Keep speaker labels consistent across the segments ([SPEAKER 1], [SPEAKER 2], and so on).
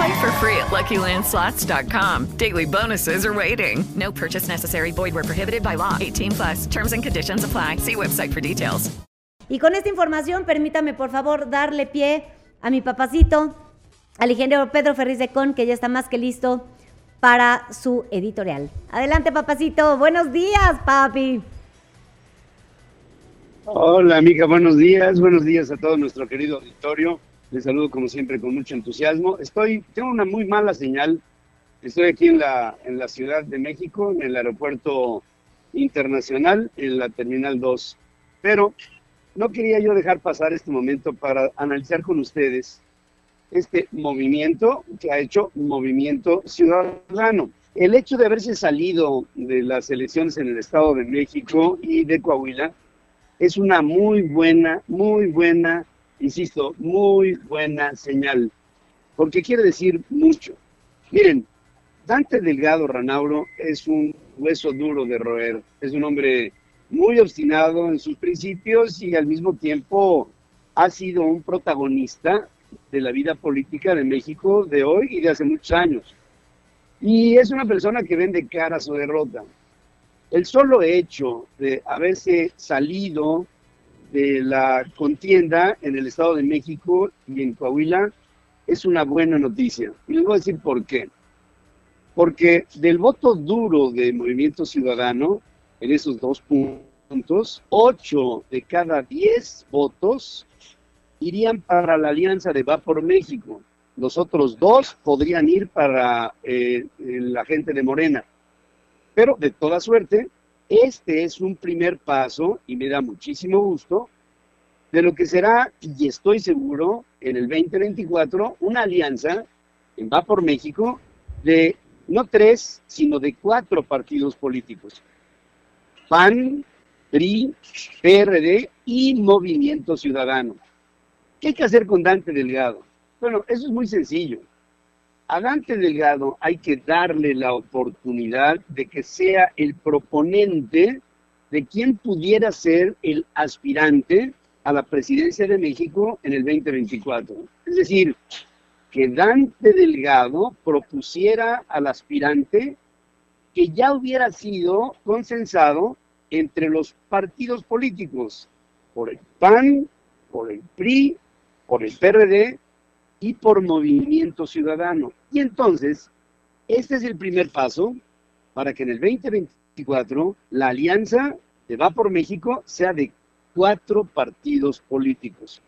[SPEAKER 1] Play for free at LuckyLandSlots.com. Daily bonuses are waiting. No purchase necessary. Void where prohibited by law. 18 plus. Terms and conditions apply. See website for details.
[SPEAKER 2] Y con esta información, permítame por favor darle pie a mi papacito, al ingeniero Pedro Ferriz de Con, que ya está más que listo para su editorial. Adelante, papacito. Buenos días, papi.
[SPEAKER 3] Hola, amiga, buenos días. Buenos días a todo nuestro querido auditorio. Les saludo como siempre con mucho entusiasmo. Estoy, tengo una muy mala señal. Estoy aquí en la, en la Ciudad de México, en el aeropuerto internacional, en la Terminal 2. Pero no quería yo dejar pasar este momento para analizar con ustedes este movimiento que ha hecho Movimiento Ciudadano. El hecho de haberse salido de las elecciones en el Estado de México y de Coahuila es una muy buena, muy buena, insisto, muy buena señal, porque quiere decir mucho. Miren, Dante Delgado Ranauro es un hueso duro de roer, es un hombre muy obstinado en sus principios y al mismo tiempo ha sido un protagonista de la vida política de México de hoy y de hace muchos años. Y es una persona que vende cara su derrota. El solo hecho de haberse salido de la contienda en el Estado de México y en Coahuila es una buena noticia. Y les voy a decir por qué. Porque del voto duro de Movimiento Ciudadano, en esos dos puntos, ocho de cada diez votos irían para la alianza de Va por México. Los otros dos podrían ir para eh, la gente de Morena. Pero de toda suerte, este es un primer paso, y me da muchísimo gusto, de lo que será, y estoy seguro, en el 2024, una alianza en Va por México de no tres, sino de cuatro partidos políticos. PAN, PRI, PRD y Movimiento Ciudadano. ¿Qué hay que hacer con Dante Delgado? Bueno, eso es muy sencillo. A Dante Delgado hay que darle la oportunidad de que sea el proponente de quien pudiera ser el aspirante a la presidencia de México en el 2024. Es decir, que Dante Delgado propusiera al aspirante que ya hubiera sido consensado entre los partidos políticos, por el PAN, por el PRI, por el PRD y por Movimiento Ciudadano. Y entonces, este es el primer paso para que en el 2024 la alianza de Va por México sea de cuatro partidos políticos,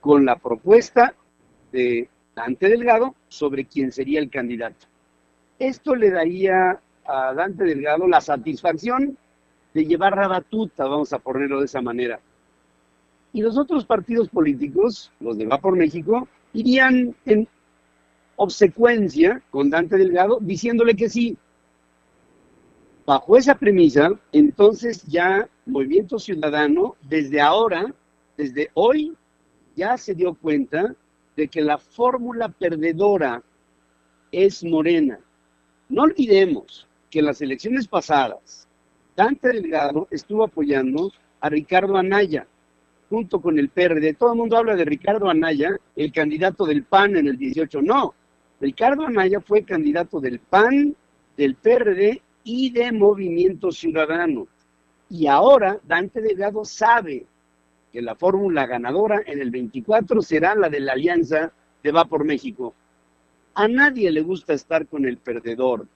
[SPEAKER 3] con la propuesta de Dante Delgado sobre quién sería el candidato. Esto le daría a Dante Delgado la satisfacción de llevar la batuta, vamos a ponerlo de esa manera. Y los otros partidos políticos, los de Va por México, irían en obsecuencia con Dante Delgado diciéndole que sí. Bajo esa premisa, entonces ya Movimiento Ciudadano, desde ahora, desde hoy, ya se dio cuenta de que la fórmula perdedora es Morena. No olvidemos que en las elecciones pasadas, Dante Delgado estuvo apoyando a Ricardo Anaya, junto con el PRD. Todo el mundo habla de Ricardo Anaya, el candidato del PAN en el 18. No, Ricardo Anaya fue candidato del PAN, del PRD y de Movimiento Ciudadano. Y ahora Dante Delgado sabe que la fórmula ganadora en el 24 será la de la alianza de Va por México. A nadie le gusta estar con el perdedor.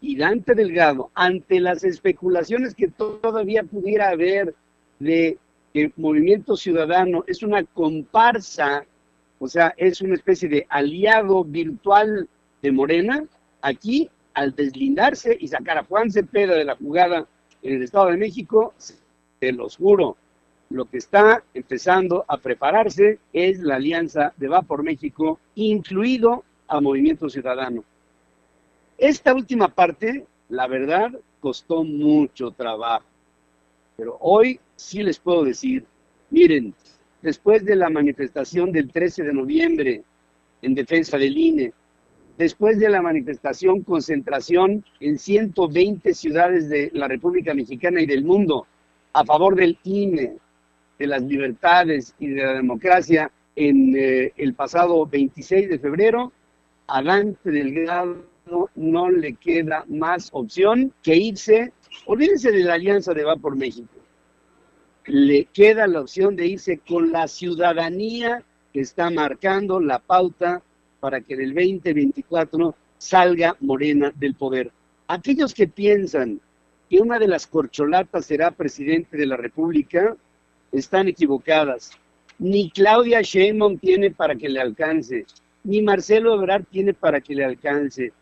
[SPEAKER 3] Y Dante Delgado, ante las especulaciones que todavía pudiera haber de Movimiento Ciudadano es una comparsa, o sea, es una especie de aliado virtual de Morena, aquí al deslindarse y sacar a Juan Cepeda de la jugada en el Estado de México, te los juro, lo que está empezando a prepararse es la alianza de Va por México, incluido a Movimiento Ciudadano. Esta última parte, la verdad, costó mucho trabajo, pero hoy sí les puedo decir, miren, después de la manifestación del 13 de noviembre en defensa del INE, después de la manifestación concentración en 120 ciudades de la República Mexicana y del mundo a favor del INE, de las libertades y de la democracia en eh, el pasado 26 de febrero, a Dante Delgado no le queda más opción que irse, olvídense de la alianza de Va por México, le queda la opción de irse con la ciudadanía que está marcando la pauta para que en el 2024 salga Morena del poder. Aquellos que piensan que una de las corcholatas será presidente de la República, están equivocadas. Ni Claudia Sheinbaum tiene para que le alcance, ni Marcelo Ebrard tiene para que le alcance,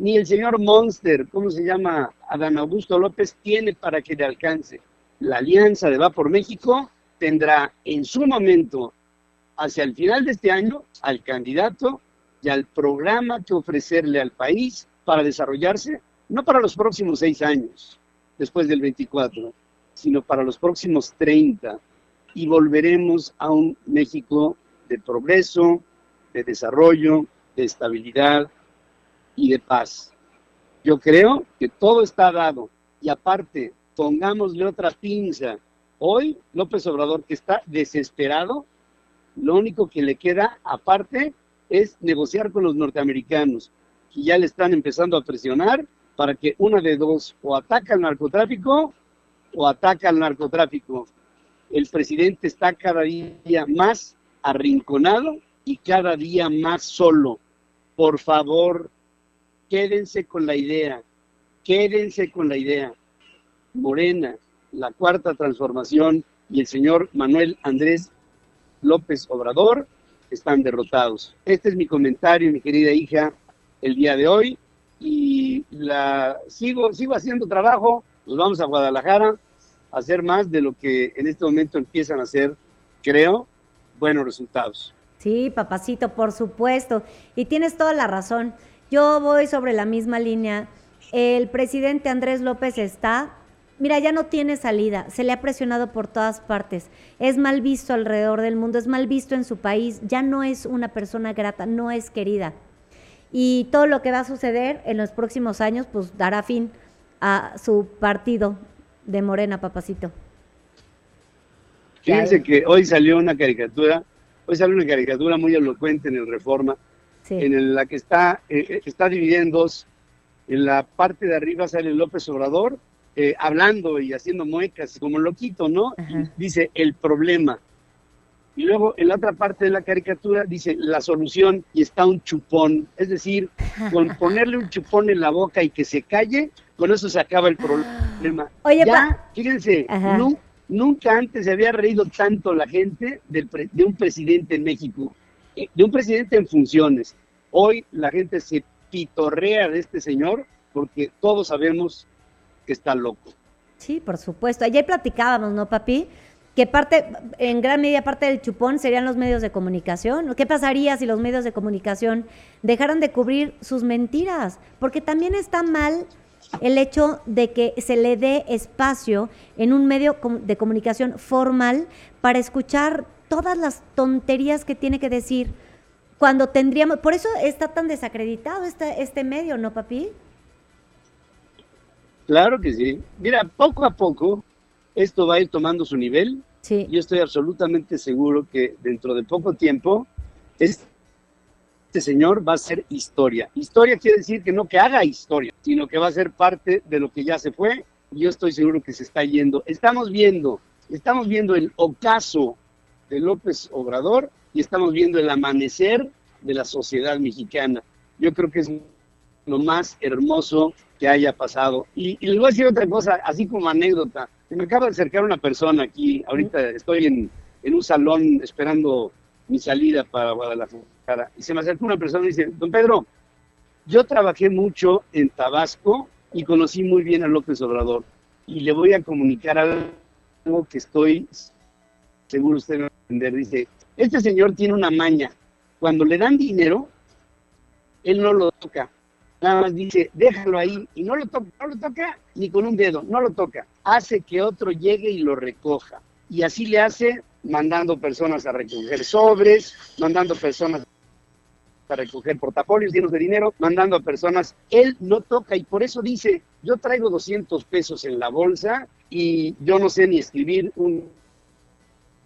[SPEAKER 3] ni el señor Monster, ¿cómo se llama? Adán Augusto López, tiene para que le alcance. La alianza de Va por México tendrá en su momento, hacia el final de este año, al candidato y al programa que ofrecerle al país para desarrollarse, no para los próximos seis años, después del 24, sino para los próximos 30. Y volveremos a un México de progreso, de desarrollo, de estabilidad y de paz. Yo creo que todo está dado. Y aparte, pongámosle otra pinza. Hoy López Obrador, que está desesperado, lo único que le queda aparte es negociar con los norteamericanos, que ya le están empezando a presionar para que una de dos, o ataca al narcotráfico o ataca al narcotráfico. El presidente está cada día más arrinconado y cada día más solo. Por favor, quédense con la idea, quédense con la idea. Morena, la cuarta transformación y el señor Manuel Andrés López Obrador están derrotados. Este es mi comentario, mi querida hija, el día de hoy. Y la sigo, sigo haciendo trabajo nos vamos a Guadalajara a hacer más de lo que en este momento empiezan a hacer, creo, buenos resultados.
[SPEAKER 2] Sí, papacito, por supuesto. Y tienes toda la razón. Yo voy sobre la misma línea. El presidente Andrés López está, mira, ya no tiene salida, se le ha presionado por todas partes, es mal visto alrededor del mundo, es mal visto en su país, ya no es una persona grata, no es querida. Y todo lo que va a suceder en los próximos años, pues dará fin a su partido de Morena, papacito.
[SPEAKER 3] Fíjense que hoy salió una caricatura, hoy salió una caricatura muy elocuente en el Reforma, en la que está, eh, eh, está dividida en dos. En la parte de arriba sale López Obrador eh, hablando y haciendo muecas como loquito, ¿no? Dice el problema. Y luego en la otra parte de la caricatura dice la solución y está un chupón. Es decir, con ponerle un chupón en la boca y que se calle, con eso se acaba el problema.
[SPEAKER 2] Oye,
[SPEAKER 3] ya, fíjense, nunca antes se había reído tanto la gente de un presidente en México, de un presidente en funciones. Hoy la gente se pitorrea de este señor porque todos sabemos que está loco.
[SPEAKER 2] Sí, por supuesto. Ayer platicábamos, ¿no, papi? que parte, en gran medida parte del chupón serían los medios de comunicación. ¿Qué pasaría si los medios de comunicación dejaran de cubrir sus mentiras? Porque también está mal el hecho de que se le dé espacio en un medio de comunicación formal para escuchar todas las tonterías que tiene que decir cuando tendríamos, por eso está tan desacreditado este, este medio, ¿no, papi?
[SPEAKER 3] Claro que sí. Mira, poco a poco esto va a ir tomando su nivel. Sí. Yo estoy absolutamente seguro que dentro de poco tiempo este señor va a ser historia. Historia quiere decir que no que haga historia, sino que va a ser parte de lo que ya se fue. Yo estoy seguro que se está yendo. Estamos viendo, estamos viendo el ocaso de López Obrador y estamos viendo el amanecer de la sociedad mexicana. Yo creo que es lo más hermoso que haya pasado. Y, y les voy a decir otra cosa, así como anécdota me acaba de acercar una persona aquí, ahorita estoy en, un salón esperando mi salida para Guadalajara, y se me acerca una persona y dice, don Pedro, yo trabajé mucho en Tabasco y conocí muy bien a López Obrador, y le voy a comunicar algo que estoy seguro usted Dice, este señor tiene una maña. Cuando le dan dinero, él no lo toca. Nada más dice, déjalo ahí. Y no lo toca, no lo toca ni con un dedo, no lo toca. Hace que otro llegue y lo recoja. Y así le hace mandando personas a recoger sobres, mandando personas a recoger portafolios llenos de dinero, mandando a personas. Él no toca y por eso dice, yo traigo 200 pesos en la bolsa y yo no sé ni escribir un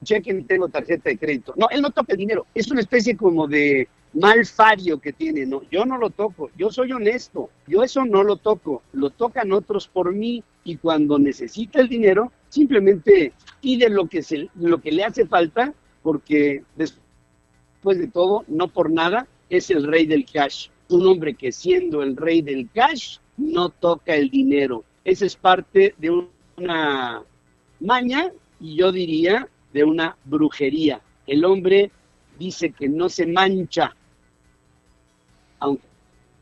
[SPEAKER 3] cheque ni tengo tarjeta de crédito. No, él no toca el dinero. Es una especie como de malfario que tiene. No, yo no lo toco. Yo soy honesto. Yo eso no lo toco. Lo tocan otros por mí y cuando necesita el dinero simplemente pide lo que se, lo que le hace falta porque después de todo, no por nada, es el rey del cash. Un hombre que siendo el rey del cash no toca el dinero. Esa es parte de una maña y yo diría de una brujería. El hombre dice que no se mancha, aunque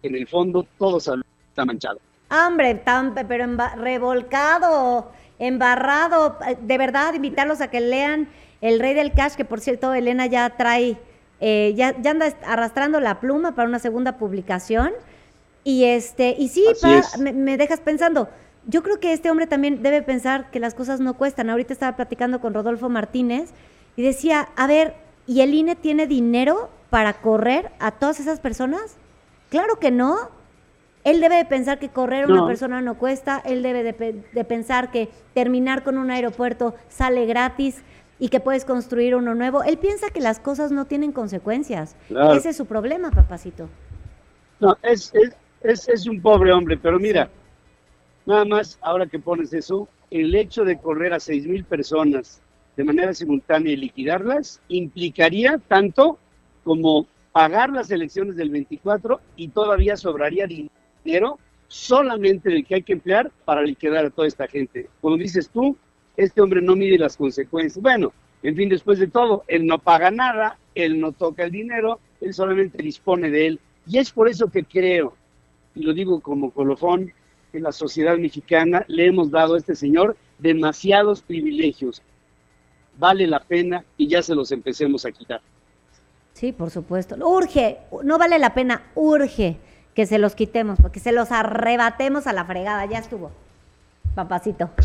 [SPEAKER 3] en el fondo todo está manchado.
[SPEAKER 2] Hombre, tan, pero revolcado, embarrado. De verdad, invitarlos a que lean El Rey del Cash, que por cierto, Elena ya trae, eh, ya, ya, anda arrastrando la pluma para una segunda publicación. Y este, y sí, me dejas pensando, yo creo que este hombre también debe pensar que las cosas no cuestan. Ahorita estaba platicando con Rodolfo Martínez y decía, a ver, ¿y el INE tiene dinero para correr a todas esas personas? Claro que no. Él debe de pensar que correr a una persona no cuesta, él debe de, pensar que terminar con un aeropuerto sale gratis y que puedes construir uno nuevo. Él piensa que las cosas no tienen consecuencias. Ese es su problema, papacito.
[SPEAKER 3] No, es, es, es, un pobre hombre, pero mira, Nada más, ahora que pones eso, el hecho de correr a seis mil personas de manera simultánea y liquidarlas implicaría tanto como pagar las elecciones del 24 y todavía sobraría dinero solamente del que hay que emplear para liquidar a toda esta gente. Como dices tú, este hombre no mide las consecuencias. Bueno, en fin, después de todo, él no paga nada, él no toca el dinero, él solamente dispone de él. Y es por eso que creo, y lo digo como colofón, en la sociedad mexicana le hemos dado a este señor demasiados privilegios. Vale la pena y ya se los empecemos a quitar.
[SPEAKER 2] Sí, por supuesto. Urge, no vale la pena, urge que se los quitemos, porque se los arrebatemos a la fregada. Ya estuvo, papacito.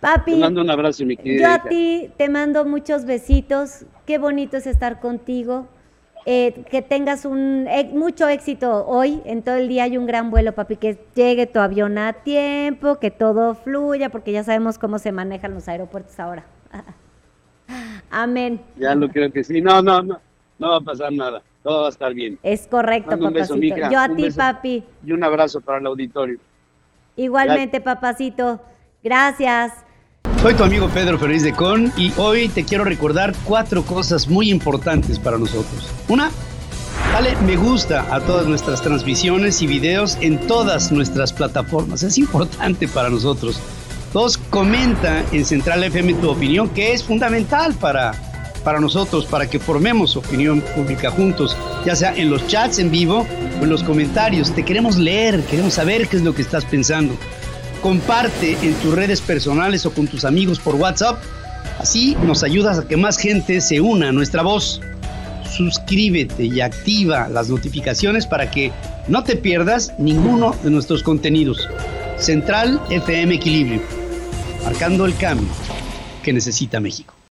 [SPEAKER 2] Papi,
[SPEAKER 3] te mando un abrazo, mi querida.
[SPEAKER 2] Yo a ti te mando muchos besitos. Qué bonito es estar contigo. Eh, que tengas un mucho éxito hoy, en todo el día hay un gran vuelo, papi, que llegue tu avión a tiempo, que todo fluya, porque ya sabemos cómo se manejan los aeropuertos ahora. Amén.
[SPEAKER 3] Ya lo creo que sí. No, no, no, no va a pasar nada. Todo va a estar bien.
[SPEAKER 2] Es correcto, papacito. Yo a ti, papi.
[SPEAKER 3] Y un abrazo para el auditorio.
[SPEAKER 2] Igualmente, papacito. Gracias.
[SPEAKER 4] Soy tu amigo Pedro Ferriz de Con y hoy te quiero recordar cuatro cosas muy importantes para nosotros. Una, dale me gusta a todas nuestras transmisiones y videos en todas nuestras plataformas. Es importante para nosotros. Dos, comenta en Central FM tu opinión, que es fundamental para, para nosotros, para que formemos opinión pública juntos, ya sea en los chats en vivo o en los comentarios. Te queremos leer, queremos saber qué es lo que estás pensando comparte en tus redes personales o con tus amigos por WhatsApp. Así nos ayudas a que más gente se una a nuestra voz. Suscríbete y activa las notificaciones para que no te pierdas ninguno de nuestros contenidos. Central FM Equilibrio, marcando el cambio que necesita México.